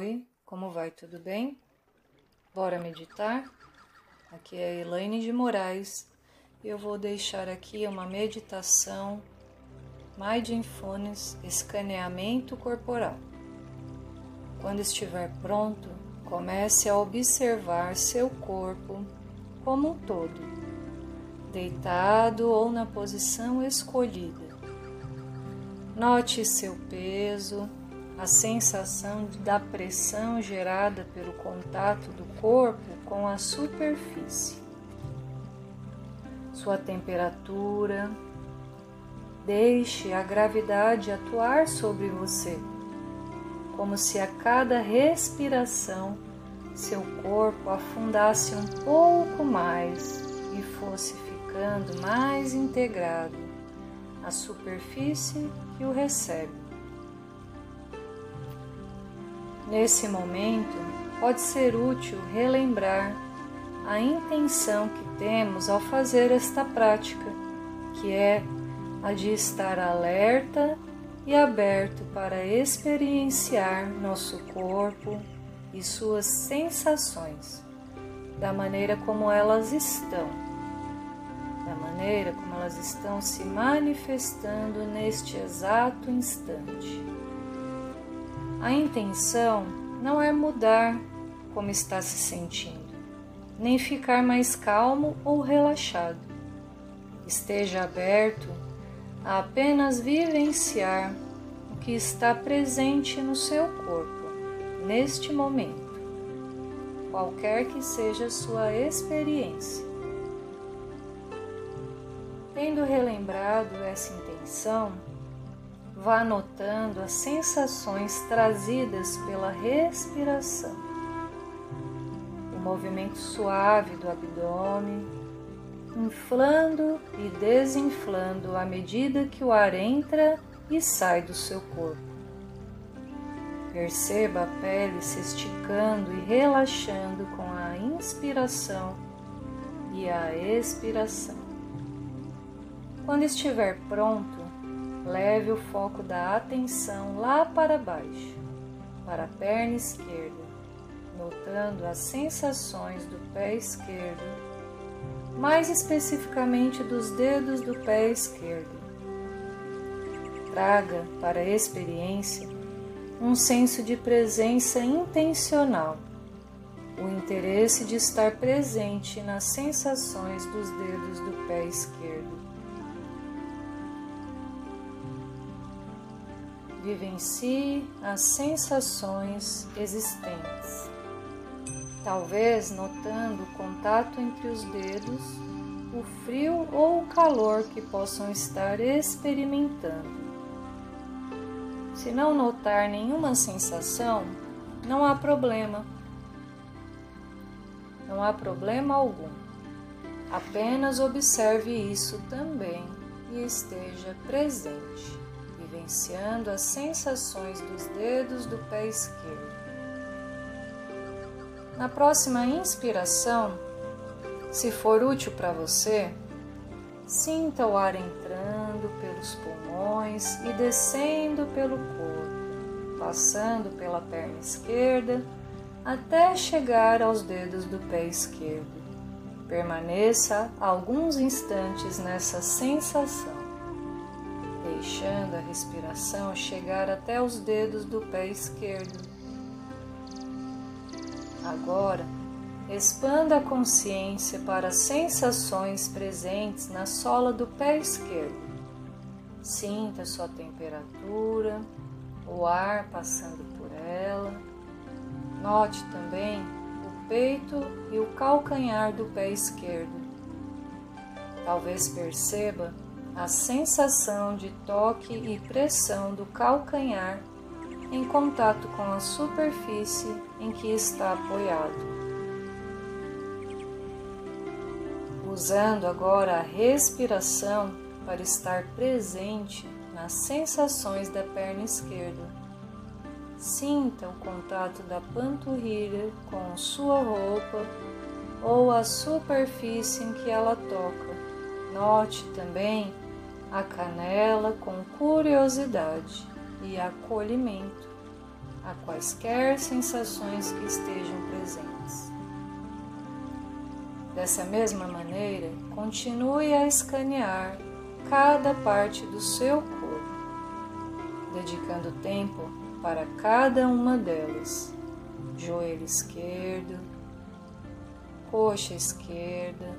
Oi, como vai? Tudo bem? Bora meditar? Aqui é a Elaine de Moraes eu vou deixar aqui uma meditação Mindfulness Escaneamento Corporal. Quando estiver pronto, comece a observar seu corpo como um todo, deitado ou na posição escolhida. Note seu peso, a sensação da pressão gerada pelo contato do corpo com a superfície, sua temperatura. Deixe a gravidade atuar sobre você, como se a cada respiração seu corpo afundasse um pouco mais e fosse ficando mais integrado à superfície que o recebe. Nesse momento, pode ser útil relembrar a intenção que temos ao fazer esta prática, que é a de estar alerta e aberto para experienciar nosso corpo e suas sensações, da maneira como elas estão, da maneira como elas estão se manifestando neste exato instante. A intenção não é mudar como está se sentindo, nem ficar mais calmo ou relaxado. Esteja aberto a apenas vivenciar o que está presente no seu corpo neste momento, qualquer que seja a sua experiência. Tendo relembrado essa intenção, Vá notando as sensações trazidas pela respiração. O movimento suave do abdômen, inflando e desinflando à medida que o ar entra e sai do seu corpo. Perceba a pele se esticando e relaxando com a inspiração e a expiração. Quando estiver pronto, Leve o foco da atenção lá para baixo, para a perna esquerda, notando as sensações do pé esquerdo, mais especificamente dos dedos do pé esquerdo. Traga para a experiência um senso de presença intencional, o interesse de estar presente nas sensações dos dedos do pé esquerdo. Vivencie as sensações existentes. Talvez notando o contato entre os dedos, o frio ou o calor que possam estar experimentando. Se não notar nenhuma sensação, não há problema. Não há problema algum. Apenas observe isso também e esteja presente vivenciando as sensações dos dedos do pé esquerdo. Na próxima inspiração, se for útil para você, sinta o ar entrando pelos pulmões e descendo pelo corpo, passando pela perna esquerda até chegar aos dedos do pé esquerdo. Permaneça alguns instantes nessa sensação deixando a respiração chegar até os dedos do pé esquerdo. Agora, expanda a consciência para as sensações presentes na sola do pé esquerdo. Sinta sua temperatura, o ar passando por ela. Note também o peito e o calcanhar do pé esquerdo. Talvez perceba a sensação de toque e pressão do calcanhar em contato com a superfície em que está apoiado. Usando agora a respiração para estar presente nas sensações da perna esquerda. Sinta o contato da panturrilha com sua roupa ou a superfície em que ela toca. Note também a canela com curiosidade e acolhimento, a quaisquer sensações que estejam presentes. Dessa mesma maneira, continue a escanear cada parte do seu corpo, dedicando tempo para cada uma delas. Joelho esquerdo, coxa esquerda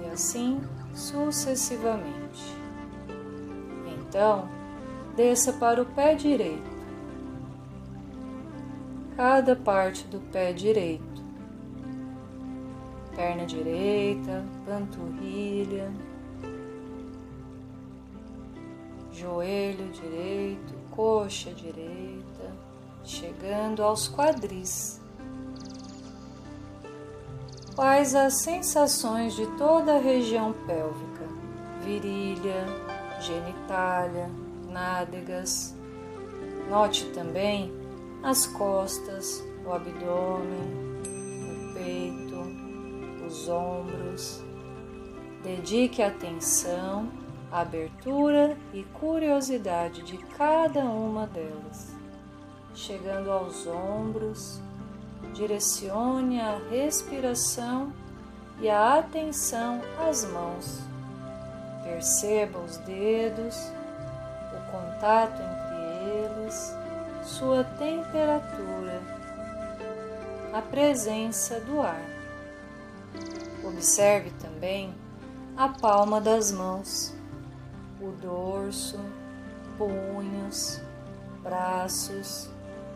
e assim sucessivamente. Então, desça para o pé direito, cada parte do pé direito, perna direita, panturrilha, joelho direito, coxa direita, chegando aos quadris. Quais as sensações de toda a região pélvica, virilha, genitália, nádegas. Note também as costas, o abdômen, o peito, os ombros. Dedique atenção, abertura e curiosidade de cada uma delas. Chegando aos ombros, direcione a respiração e a atenção às mãos. Perceba os dedos, o contato entre eles, sua temperatura, a presença do ar. Observe também a palma das mãos, o dorso, punhos, braços,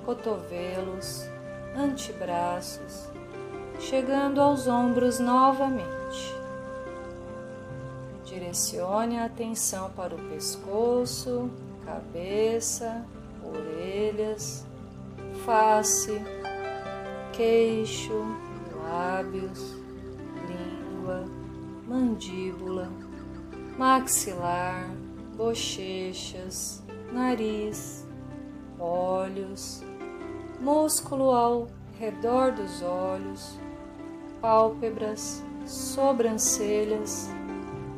cotovelos, antebraços, chegando aos ombros novamente. Direcione a atenção para o pescoço, cabeça, orelhas, face, queixo, lábios, língua, mandíbula, maxilar, bochechas, nariz, olhos, músculo ao redor dos olhos, pálpebras, sobrancelhas,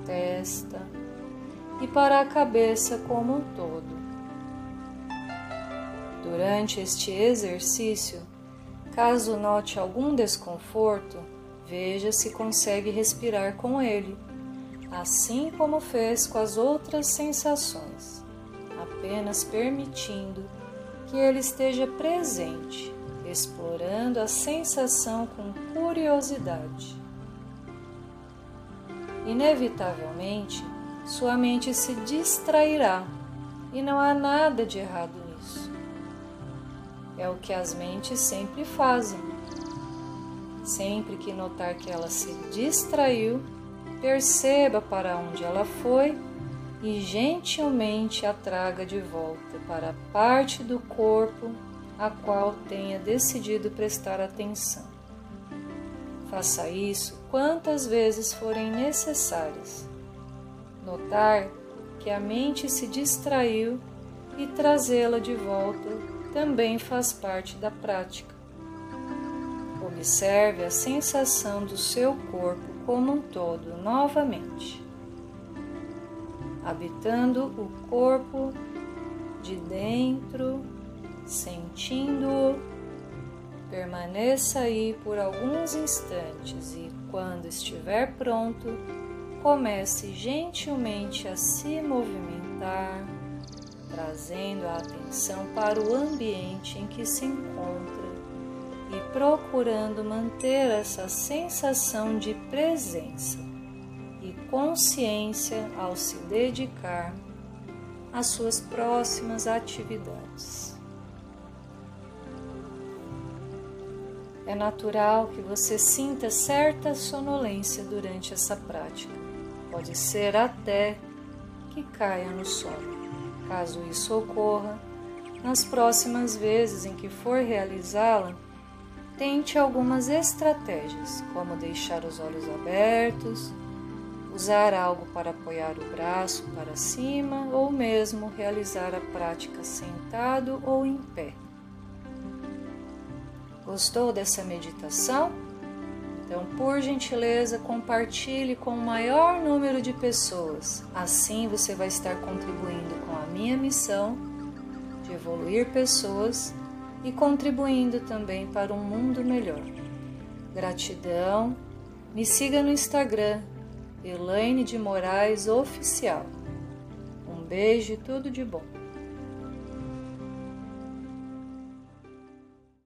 testa e para a cabeça como um todo. Durante este exercício, caso note algum desconforto, veja se consegue respirar com ele, assim como fez com as outras sensações, apenas permitindo que ele esteja presente, explorando a sensação com curiosidade. Inevitavelmente, sua mente se distrairá e não há nada de errado nisso. É o que as mentes sempre fazem. Sempre que notar que ela se distraiu, perceba para onde ela foi e gentilmente a traga de volta para a parte do corpo a qual tenha decidido prestar atenção. Faça isso quantas vezes forem necessárias. Notar que a mente se distraiu e trazê-la de volta também faz parte da prática. Observe a sensação do seu corpo como um todo novamente habitando o corpo de dentro, sentindo-o. Permaneça aí por alguns instantes e, quando estiver pronto, comece gentilmente a se movimentar, trazendo a atenção para o ambiente em que se encontra e procurando manter essa sensação de presença consciência ao se dedicar às suas próximas atividades. É natural que você sinta certa sonolência durante essa prática. Pode ser até que caia no sono. Caso isso ocorra, nas próximas vezes em que for realizá-la, tente algumas estratégias, como deixar os olhos abertos, usar algo para apoiar o braço para cima ou mesmo realizar a prática sentado ou em pé. Gostou dessa meditação? Então, por gentileza, compartilhe com o maior número de pessoas. Assim você vai estar contribuindo com a minha missão de evoluir pessoas e contribuindo também para um mundo melhor. Gratidão. Me siga no Instagram, Elaine de Moraes Oficial. Um beijo e tudo de bom.